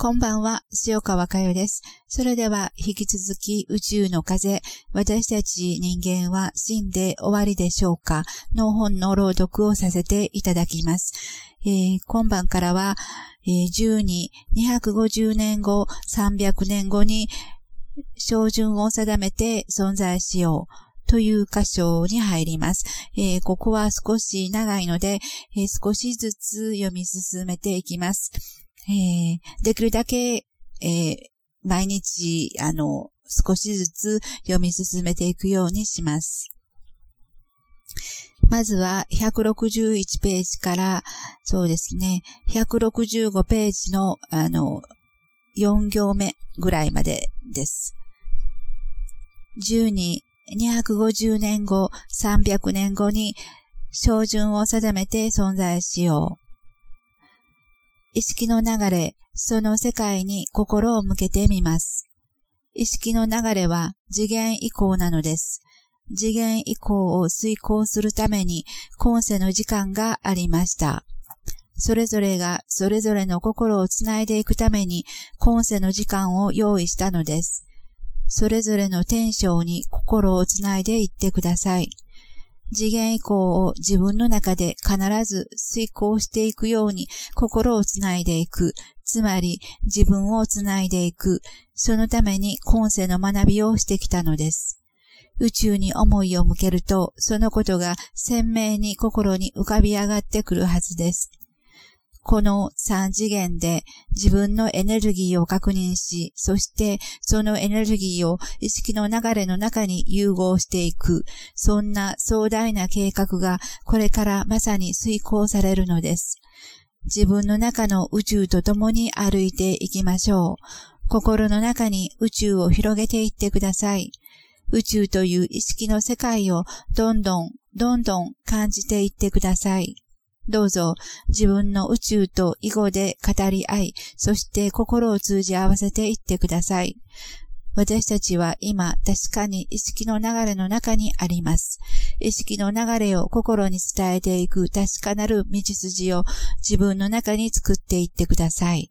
こんばんは、塩川佳代です。それでは、引き続き宇宙の風、私たち人間は死んで終わりでしょうかの本の朗読をさせていただきます。えー、今晩からは、えー、12、250年後、300年後に、照準を定めて存在しよう。という箇所に入ります。えー、ここは少し長いので、えー、少しずつ読み進めていきます。えー、できるだけ、えー、毎日、あの、少しずつ読み進めていくようにします。まずは161ページから、そうですね、165ページの、あの、4行目ぐらいまでです。12、250年後、300年後に、照準を定めて存在しよう。意識の流れ、その世界に心を向けてみます。意識の流れは次元移行なのです。次元移行を遂行するために今世の時間がありました。それぞれがそれぞれの心をつないでいくために今世の時間を用意したのです。それぞれの天章に心をつないでいってください。次元以降を自分の中で必ず遂行していくように心をつないでいく。つまり自分をつないでいく。そのために今世の学びをしてきたのです。宇宙に思いを向けると、そのことが鮮明に心に浮かび上がってくるはずです。この三次元で自分のエネルギーを確認し、そしてそのエネルギーを意識の流れの中に融合していく、そんな壮大な計画がこれからまさに遂行されるのです。自分の中の宇宙と共に歩いていきましょう。心の中に宇宙を広げていってください。宇宙という意識の世界をどんどん、どんどん感じていってください。どうぞ自分の宇宙と囲碁で語り合い、そして心を通じ合わせていってください。私たちは今確かに意識の流れの中にあります。意識の流れを心に伝えていく確かなる道筋を自分の中に作っていってください。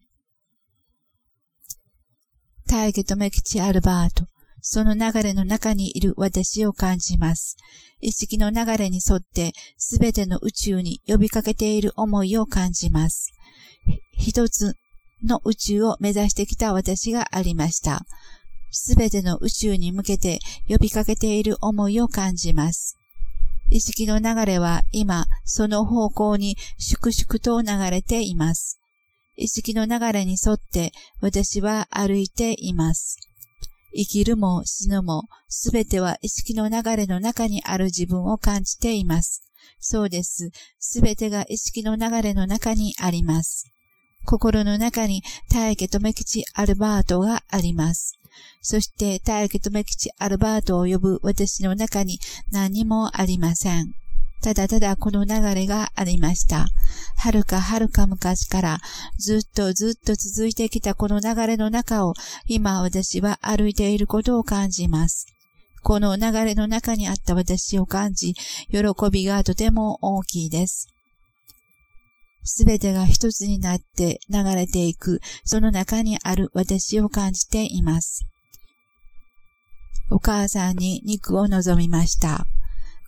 大家とメキチアルバート。その流れの中にいる私を感じます。意識の流れに沿ってすべての宇宙に呼びかけている思いを感じます。一つの宇宙を目指してきた私がありました。すべての宇宙に向けて呼びかけている思いを感じます。意識の流れは今、その方向に粛々と流れています。意識の流れに沿って私は歩いています。生きるも死ぬも、すべては意識の流れの中にある自分を感じています。そうです。すべてが意識の流れの中にあります。心の中に大家留吉アルバートがあります。そして大家留吉アルバートを呼ぶ私の中に何もありません。ただただこの流れがありました。はるかはるか昔からずっとずっと続いてきたこの流れの中を今私は歩いていることを感じます。この流れの中にあった私を感じ、喜びがとても大きいです。すべてが一つになって流れていく、その中にある私を感じています。お母さんに肉を望みました。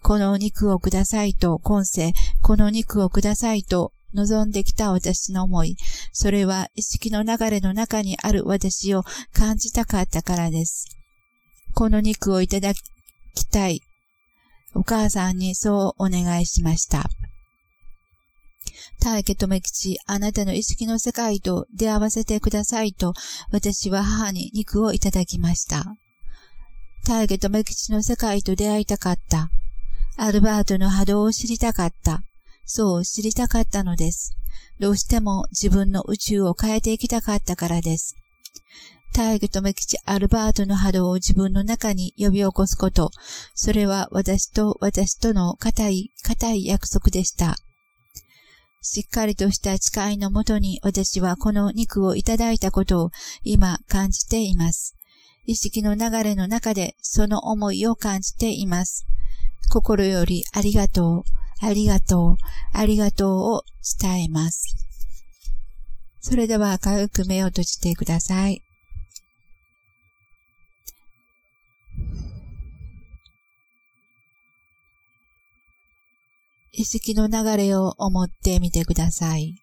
このお肉をくださいと今世、このお肉をくださいと望んできた私の思い。それは意識の流れの中にある私を感じたかったからです。この肉をいただきたい。お母さんにそうお願いしました。大家留吉、あなたの意識の世界と出会わせてくださいと、私は母に肉をいただきました。大家留吉の世界と出会いたかった。アルバートの波動を知りたかった。そう知りたかったのです。どうしても自分の宇宙を変えていきたかったからです。大義とめきちアルバートの波動を自分の中に呼び起こすこと。それは私と私との固い、固い約束でした。しっかりとした誓いのもとに私はこの肉をいただいたことを今感じています。意識の流れの中でその思いを感じています。心よりありがとう、ありがとう、ありがとうを伝えます。それでは軽く目を閉じてください。意識の流れを思ってみてください。